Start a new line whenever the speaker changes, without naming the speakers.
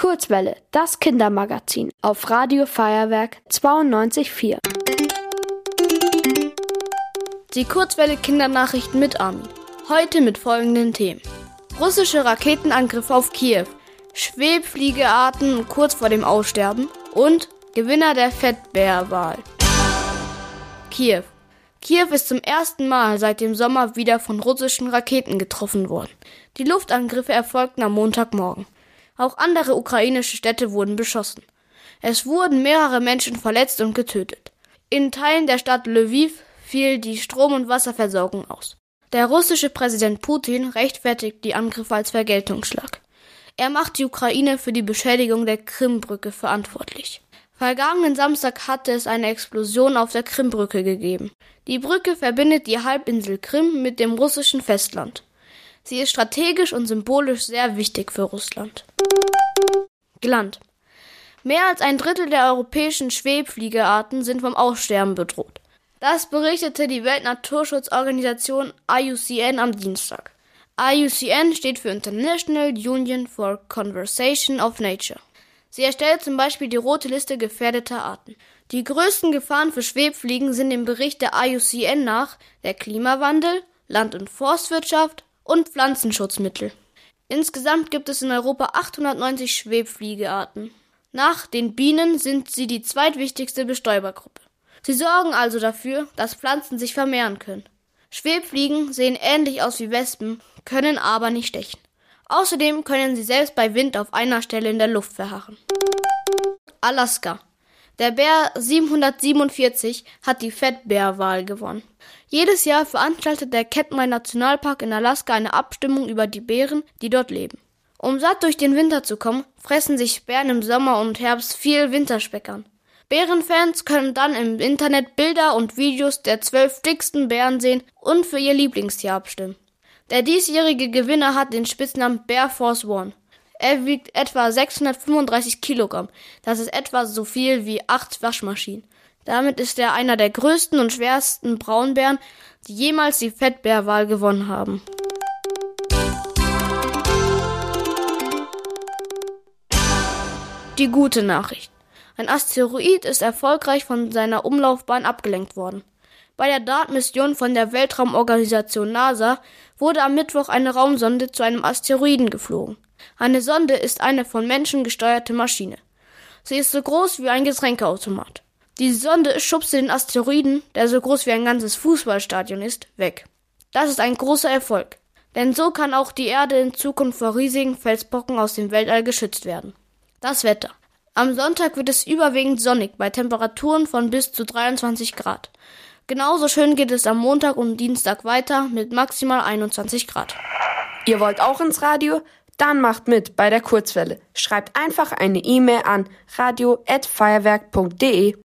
Kurzwelle, das Kindermagazin auf Radio Feuerwerk 92.4.
Die Kurzwelle Kindernachrichten mit Armin. Heute mit folgenden Themen. Russische Raketenangriff auf Kiew, Schwebfliegearten kurz vor dem Aussterben und Gewinner der Fettbärwahl. Kiew. Kiew ist zum ersten Mal seit dem Sommer wieder von russischen Raketen getroffen worden. Die Luftangriffe erfolgten am Montagmorgen. Auch andere ukrainische Städte wurden beschossen. Es wurden mehrere Menschen verletzt und getötet. In Teilen der Stadt Lviv fiel die Strom- und Wasserversorgung aus. Der russische Präsident Putin rechtfertigt die Angriffe als Vergeltungsschlag. Er macht die Ukraine für die Beschädigung der Krimbrücke verantwortlich. Vergangenen Samstag hatte es eine Explosion auf der Krimbrücke gegeben. Die Brücke verbindet die Halbinsel Krim mit dem russischen Festland. Sie ist strategisch und symbolisch sehr wichtig für Russland. Gland. Mehr als ein Drittel der europäischen Schwebfliegerarten sind vom Aussterben bedroht. Das berichtete die Weltnaturschutzorganisation IUCN am Dienstag. IUCN steht für International Union for Conservation of Nature. Sie erstellt zum Beispiel die rote Liste gefährdeter Arten. Die größten Gefahren für Schwebfliegen sind im Bericht der IUCN nach der Klimawandel, Land- und Forstwirtschaft und Pflanzenschutzmittel. Insgesamt gibt es in Europa 890 Schwebfliegearten. Nach den Bienen sind sie die zweitwichtigste Bestäubergruppe. Sie sorgen also dafür, dass Pflanzen sich vermehren können. Schwebfliegen sehen ähnlich aus wie Wespen, können aber nicht stechen. Außerdem können sie selbst bei Wind auf einer Stelle in der Luft verharren. Alaska. Der Bär 747 hat die Fettbärwahl gewonnen. Jedes Jahr veranstaltet der Katmai Nationalpark in Alaska eine Abstimmung über die Bären, die dort leben. Um satt durch den Winter zu kommen, fressen sich Bären im Sommer und Herbst viel Winterspeck an. Bärenfans können dann im Internet Bilder und Videos der zwölf dicksten Bären sehen und für ihr Lieblingstier abstimmen. Der diesjährige Gewinner hat den Spitznamen Bear Force One. Er wiegt etwa 635 Kilogramm. Das ist etwa so viel wie acht Waschmaschinen. Damit ist er einer der größten und schwersten Braunbären, die jemals die Fettbärwahl gewonnen haben. Die gute Nachricht. Ein Asteroid ist erfolgreich von seiner Umlaufbahn abgelenkt worden. Bei der DART-Mission von der Weltraumorganisation NASA wurde am Mittwoch eine Raumsonde zu einem Asteroiden geflogen. Eine Sonde ist eine von Menschen gesteuerte Maschine. Sie ist so groß wie ein Getränkeautomat. Die Sonde schubste den Asteroiden, der so groß wie ein ganzes Fußballstadion ist, weg. Das ist ein großer Erfolg. Denn so kann auch die Erde in Zukunft vor riesigen Felsbrocken aus dem Weltall geschützt werden. Das Wetter. Am Sonntag wird es überwiegend sonnig bei Temperaturen von bis zu 23 Grad. Genauso schön geht es am Montag und Dienstag weiter mit maximal 21 Grad.
Ihr wollt auch ins Radio? Dann macht mit bei der Kurzwelle. Schreibt einfach eine E-Mail an radio@feuerwerk.de.